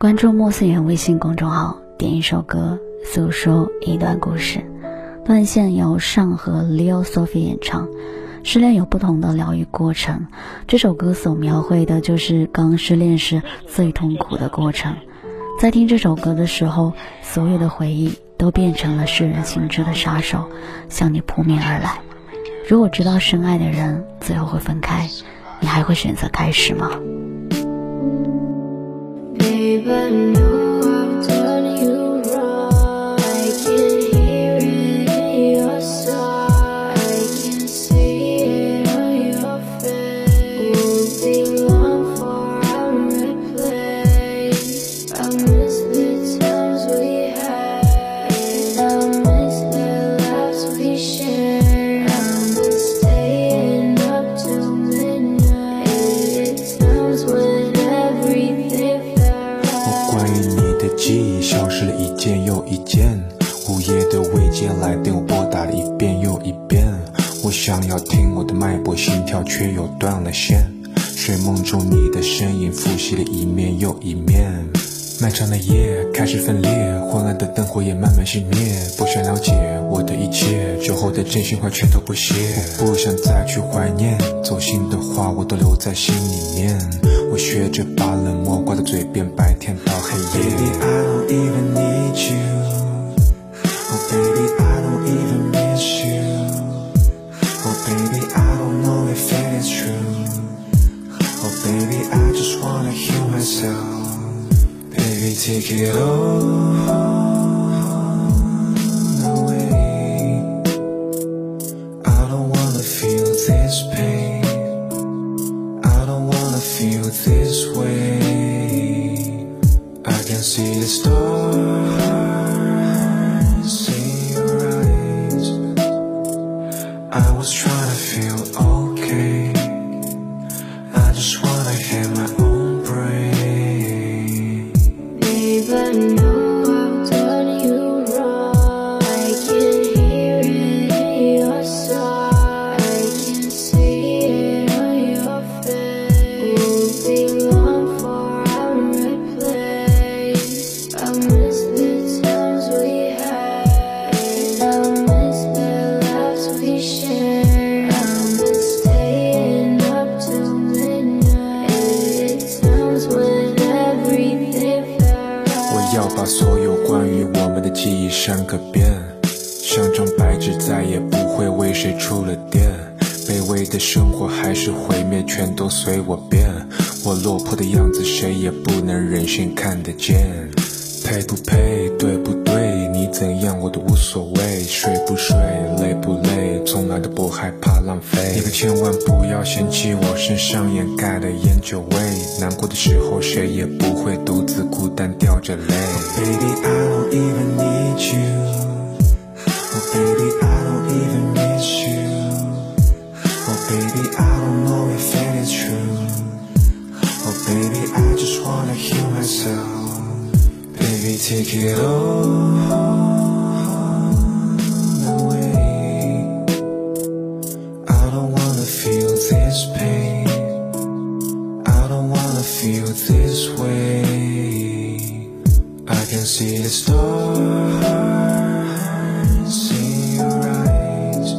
关注莫思远微信公众号，点一首歌，诉说一段故事。断线由上和 Leo Sophie 演唱。失恋有不同的疗愈过程，这首歌所描绘的就是刚失恋时最痛苦的过程。在听这首歌的时候，所有的回忆都变成了世人心中的杀手，向你扑面而来。如果知道深爱的人最后会分开，你还会选择开始吗？陪伴。夜的未接来电我拨打了一遍又一遍，我想要听我的脉搏心跳，却又断了线。睡梦中你的身影复习了一面又一面。漫长的夜开始分裂，昏暗的灯火也慢慢熄灭。不想了解我的一切，酒后的真心话全都不屑。我不想再去怀念，走心的话我都留在心里面。我学着把冷漠挂在嘴边，白天到黑夜。Take it all away. I don't wanna feel this pain. I don't wanna feel this way. I can see the stars. 把所有关于我们的记忆删个遍，像张白纸，再也不会为谁触了电。卑微的生活还是毁灭，全都随我变。我落魄的样子，谁也不能忍心看得见。配不配，对不对？你怎样我都无所谓。睡不睡，累不累，从来都不害怕浪费。你可千万不要嫌弃我身上掩盖的烟酒味。难过的时候，谁也不会独自孤单掉着泪。Baby, I don't even need you. Oh baby, I don't even need you. Baby, take it all can see the stars in your eyes.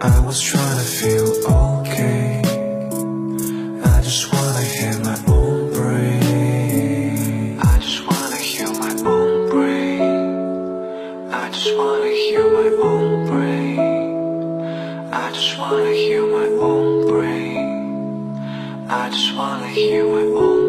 I was trying to feel okay. I just wanna hear my own brain. I just wanna hear my own brain. I just wanna hear my own brain. I just wanna hear my own brain. I just wanna hear my own brain.